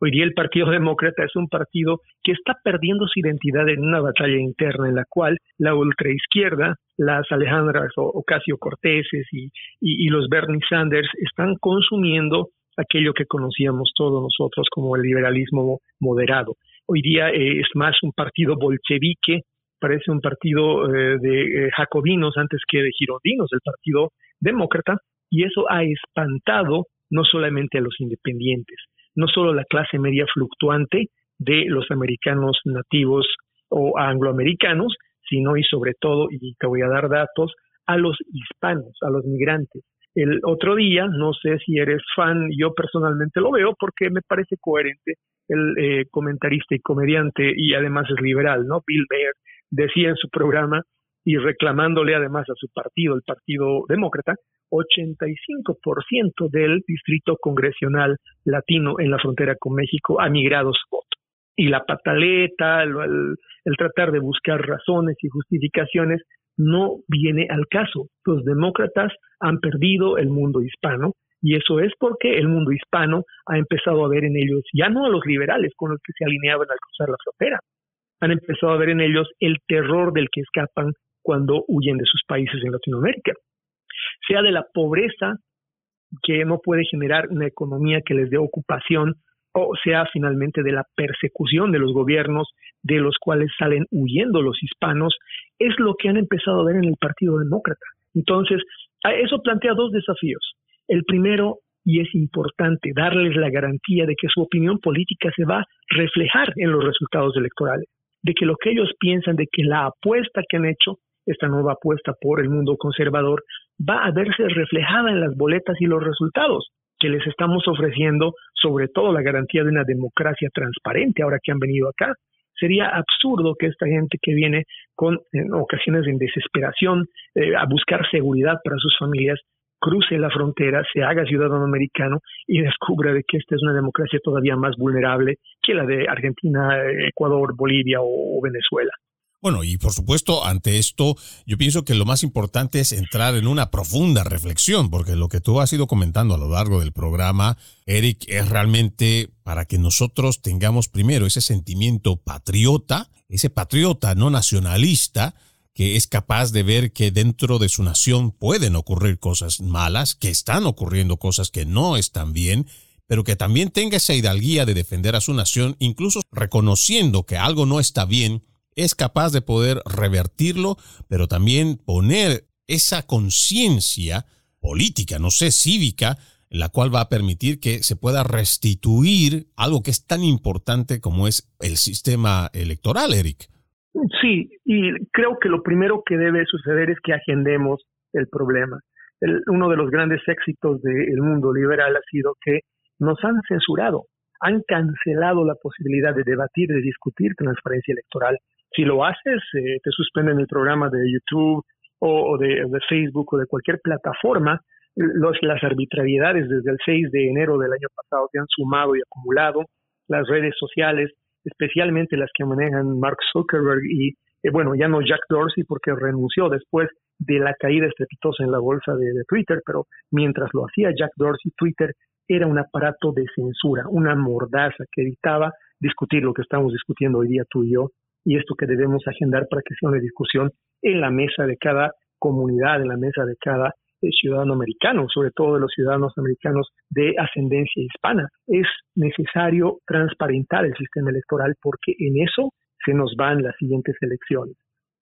Hoy día el Partido Demócrata es un partido que está perdiendo su identidad en una batalla interna en la cual la ultraizquierda, las Alejandras Ocasio Corteses y, y los Bernie Sanders están consumiendo aquello que conocíamos todos nosotros como el liberalismo moderado. Hoy día eh, es más un partido bolchevique, parece un partido eh, de eh, jacobinos antes que de girondinos, el partido demócrata, y eso ha espantado no solamente a los independientes, no solo la clase media fluctuante de los americanos nativos o angloamericanos, sino y sobre todo, y te voy a dar datos, a los hispanos, a los migrantes. El otro día, no sé si eres fan, yo personalmente lo veo porque me parece coherente el eh, comentarista y comediante y además es liberal, ¿no? Bill Baird decía en su programa y reclamándole además a su partido, el Partido Demócrata, 85% del distrito congresional latino en la frontera con México ha migrado su voto. Y la pataleta, el, el tratar de buscar razones y justificaciones no viene al caso. Los demócratas han perdido el mundo hispano y eso es porque el mundo hispano ha empezado a ver en ellos, ya no a los liberales con los que se alineaban al cruzar la frontera, han empezado a ver en ellos el terror del que escapan cuando huyen de sus países en Latinoamérica, sea de la pobreza que no puede generar una economía que les dé ocupación, o sea finalmente de la persecución de los gobiernos de los cuales salen huyendo los hispanos, es lo que han empezado a ver en el Partido Demócrata. Entonces, eso plantea dos desafíos. El primero, y es importante, darles la garantía de que su opinión política se va a reflejar en los resultados electorales, de que lo que ellos piensan, de que la apuesta que han hecho, esta nueva apuesta por el mundo conservador, va a verse reflejada en las boletas y los resultados que les estamos ofreciendo, sobre todo la garantía de una democracia transparente ahora que han venido acá. Sería absurdo que esta gente que viene con en ocasiones en desesperación eh, a buscar seguridad para sus familias cruce la frontera, se haga ciudadano americano y descubra de que esta es una democracia todavía más vulnerable que la de Argentina, Ecuador, Bolivia o, Venezuela. Bueno, y por supuesto, ante esto, yo pienso que lo más importante es entrar en una profunda reflexión, porque lo que tú has ido comentando a lo largo del programa, Eric, es realmente para que nosotros tengamos primero ese sentimiento patriota, ese patriota no nacionalista, que es capaz de ver que dentro de su nación pueden ocurrir cosas malas, que están ocurriendo cosas que no están bien, pero que también tenga esa hidalguía de defender a su nación, incluso reconociendo que algo no está bien, es capaz de poder revertirlo, pero también poner esa conciencia política, no sé, cívica, la cual va a permitir que se pueda restituir algo que es tan importante como es el sistema electoral, Eric. Sí, y creo que lo primero que debe suceder es que agendemos el problema. uno de los grandes éxitos del mundo liberal ha sido que nos han censurado, han cancelado la posibilidad de debatir, de discutir transparencia electoral. Si lo haces, eh, te suspenden el programa de YouTube o, de, Facebook o de cualquier plataforma. Los, las arbitrariedades desde el 6 de enero del año pasado se han sumado y acumulado. Las redes sociales, especialmente las que manejan Mark Zuckerberg y, eh, bueno, ya no Jack Dorsey porque renunció después de la caída estrepitosa en la bolsa de, de Twitter, pero mientras lo hacía Jack Dorsey, Twitter era un aparato de censura, una mordaza que evitaba discutir lo que estamos discutiendo hoy día tú y yo, y esto que debemos agendar para que sea una discusión en la mesa de cada comunidad, en la mesa de cada ciudadano americano, sobre todo de los ciudadanos americanos de ascendencia hispana. Es necesario transparentar el sistema electoral porque en eso se nos van las siguientes elecciones.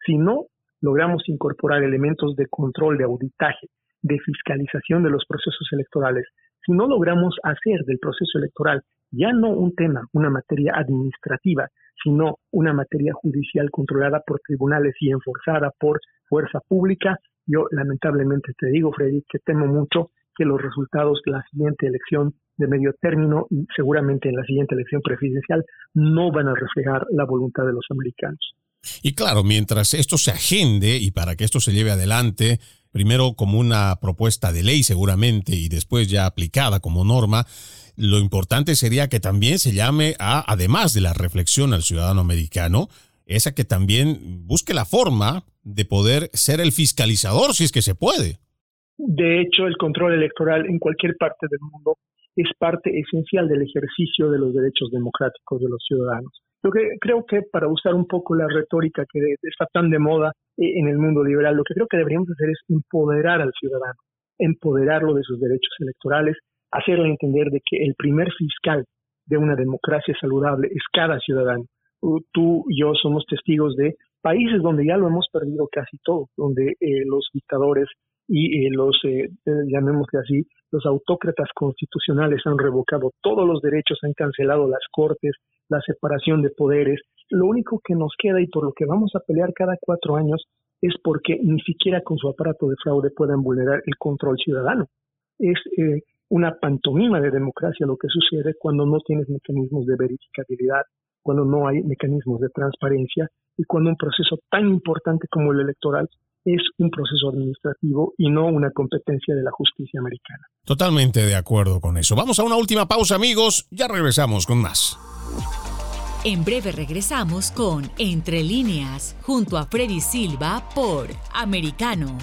Si no logramos incorporar elementos de control, de auditaje, de fiscalización de los procesos electorales, si no logramos hacer del proceso electoral ya no un tema, una materia administrativa, sino una materia judicial controlada por tribunales y enforzada por fuerza pública, yo lamentablemente te digo, Freddy, que temo mucho que los resultados de la siguiente elección de medio término y seguramente en la siguiente elección presidencial no van a reflejar la voluntad de los americanos. Y claro, mientras esto se agende y para que esto se lleve adelante, primero como una propuesta de ley seguramente y después ya aplicada como norma, lo importante sería que también se llame a, además de la reflexión al ciudadano americano, esa que también busque la forma de poder ser el fiscalizador si es que se puede. De hecho, el control electoral en cualquier parte del mundo es parte esencial del ejercicio de los derechos democráticos de los ciudadanos. Lo que creo que para usar un poco la retórica que está tan de moda eh, en el mundo liberal, lo que creo que deberíamos hacer es empoderar al ciudadano, empoderarlo de sus derechos electorales, hacerle entender de que el primer fiscal de una democracia saludable es cada ciudadano. Tú y yo somos testigos de países donde ya lo hemos perdido casi todo, donde eh, los dictadores y eh, los, eh, llamémosle así, los autócratas constitucionales han revocado todos los derechos, han cancelado las cortes, la separación de poderes. Lo único que nos queda y por lo que vamos a pelear cada cuatro años es porque ni siquiera con su aparato de fraude puedan vulnerar el control ciudadano. Es eh, una pantomima de democracia lo que sucede cuando no tienes mecanismos de verificabilidad, cuando no hay mecanismos de transparencia y cuando un proceso tan importante como el electoral es un proceso administrativo y no una competencia de la justicia americana. Totalmente de acuerdo con eso. Vamos a una última pausa, amigos. Ya regresamos con más. En breve regresamos con Entre líneas, junto a Freddy Silva por Americano.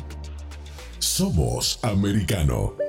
Somos Americano.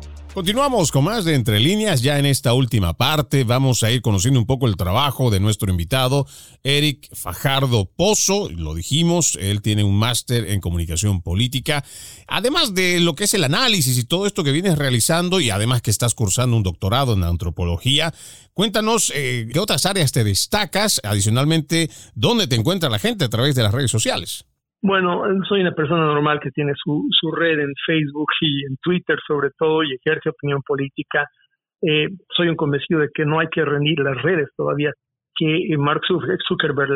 Continuamos con más de Entre líneas. Ya en esta última parte vamos a ir conociendo un poco el trabajo de nuestro invitado, Eric Fajardo Pozo. Lo dijimos, él tiene un máster en comunicación política. Además de lo que es el análisis y todo esto que vienes realizando y además que estás cursando un doctorado en antropología, cuéntanos eh, qué otras áreas te destacas. Adicionalmente, ¿dónde te encuentra la gente a través de las redes sociales? Bueno, soy una persona normal que tiene su, su red en Facebook y en Twitter sobre todo y ejerce opinión política. Eh, soy un convencido de que no hay que rendir las redes todavía. Que Mark Zuckerberg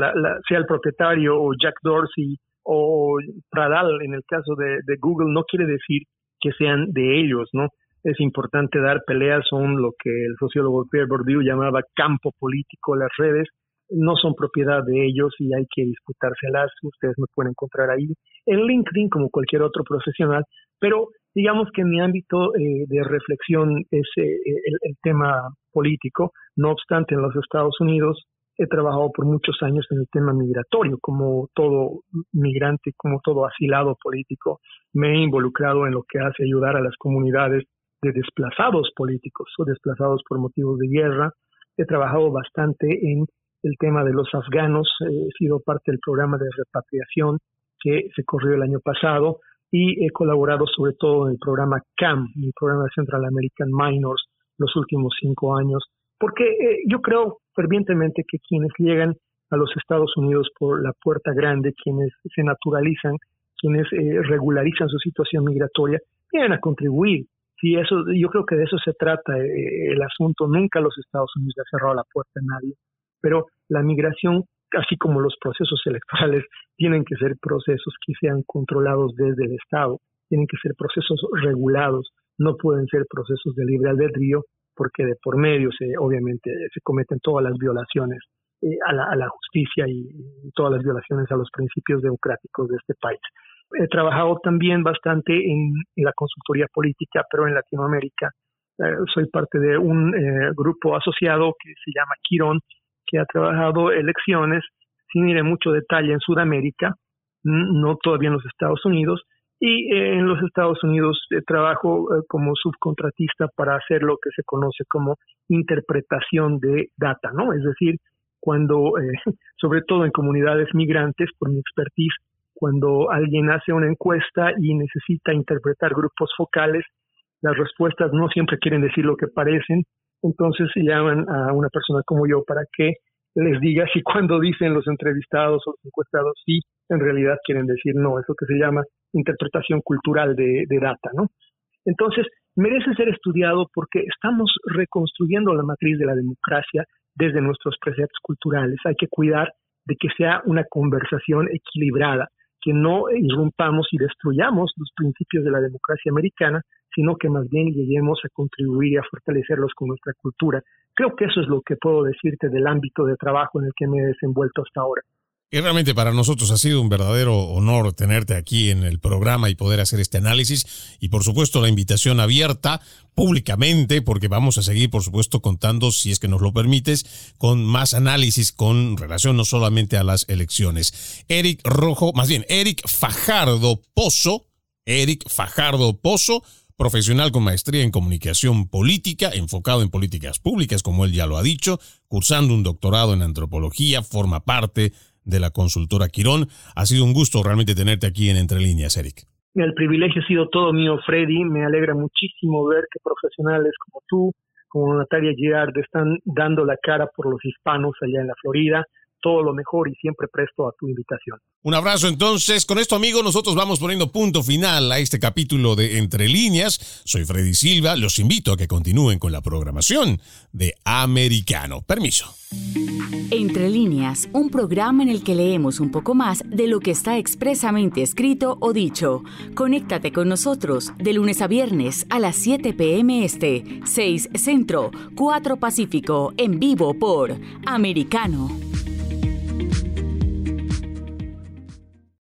sea el propietario o Jack Dorsey o Pradal en el caso de, de Google no quiere decir que sean de ellos, ¿no? Es importante dar peleas, son lo que el sociólogo Pierre Bourdieu llamaba campo político, las redes, no son propiedad de ellos y hay que disputárselas. Ustedes me pueden encontrar ahí en LinkedIn como cualquier otro profesional, pero digamos que en mi ámbito eh, de reflexión es eh, el, tema político. No obstante, en los Estados Unidos he trabajado por muchos años en el tema migratorio, como todo migrante, como todo asilado político. Me he involucrado en lo que hace ayudar a las comunidades de desplazados políticos o desplazados por motivos de guerra. He trabajado bastante en el tema de los afganos, eh, he sido parte del programa de repatriación que se corrió el año pasado y he colaborado sobre todo en el programa CAM, el programa Central American Minors, los últimos cinco años, porque eh, yo creo fervientemente que quienes llegan a los Estados Unidos por la puerta grande, quienes se naturalizan, quienes eh, regularizan su situación migratoria, vienen a contribuir. Sí, eso, yo creo que de eso se trata el asunto. Nunca los Estados Unidos le ha cerrado la puerta a nadie pero la migración, así como los procesos electorales, tienen que ser procesos que sean controlados desde el Estado, tienen que ser procesos regulados, no pueden ser procesos de libre albedrío, porque de por medio se, obviamente se cometen todas las violaciones eh, a, la, justicia y, todas las violaciones a los principios democráticos de este país. He trabajado también bastante en, la consultoría política, pero en Latinoamérica. Eh, soy parte de un eh, grupo asociado que se llama Quirón, que ha trabajado elecciones, sin ir en mucho detalle, en Sudamérica, no todavía en los Estados Unidos, y eh, en los Estados Unidos eh, trabajo eh, como subcontratista para hacer lo que se conoce como interpretación de data, ¿no? Es decir, cuando, sobre todo en comunidades migrantes, por mi expertise, cuando alguien hace una encuesta y necesita interpretar grupos focales, las respuestas no siempre quieren decir lo que parecen, entonces se llaman a una persona como yo para que les diga si cuando dicen los entrevistados o los encuestados sí, en realidad quieren decir no, eso que se llama interpretación cultural de, de data, ¿no? Entonces, merece ser estudiado porque estamos reconstruyendo la matriz de la democracia desde nuestros preceptos culturales. Hay que cuidar de que sea una conversación equilibrada, que no irrumpamos y destruyamos los principios de la democracia americana, sino que más bien lleguemos a contribuir y a fortalecerlos con nuestra cultura. Creo que eso es lo que puedo decirte del ámbito de trabajo en el que me he desenvuelto hasta ahora. Y realmente para nosotros ha sido un verdadero honor tenerte aquí en el programa y poder hacer este análisis. Y por supuesto la invitación abierta públicamente, porque vamos a seguir, por supuesto, contando, si es que nos lo permites, con más análisis con relación no solamente a las elecciones. Eric Rojo, más bien, Eric Fajardo Pozo, Eric Fajardo Pozo, profesional con maestría en comunicación política, enfocado en políticas públicas, como él ya lo ha dicho, cursando un doctorado en antropología, forma parte de la consultora Quirón. Ha sido un gusto realmente tenerte aquí en Entre Líneas, Eric. El privilegio ha sido todo mío, Freddy. Me alegra muchísimo ver que profesionales como tú, como Natalia Girard, están dando la cara por los hispanos allá en la Florida todo lo mejor y siempre presto a tu invitación. Un abrazo entonces. Con esto, amigos, nosotros vamos poniendo punto final a este capítulo de Entre líneas. Soy Freddy Silva. Los invito a que continúen con la programación de Americano. Permiso. Entre líneas, un programa en el que leemos un poco más de lo que está expresamente escrito o dicho. Conéctate con nosotros de lunes a viernes a las 7 p.m. Este, 6 Centro, 4 Pacífico, en vivo por Americano.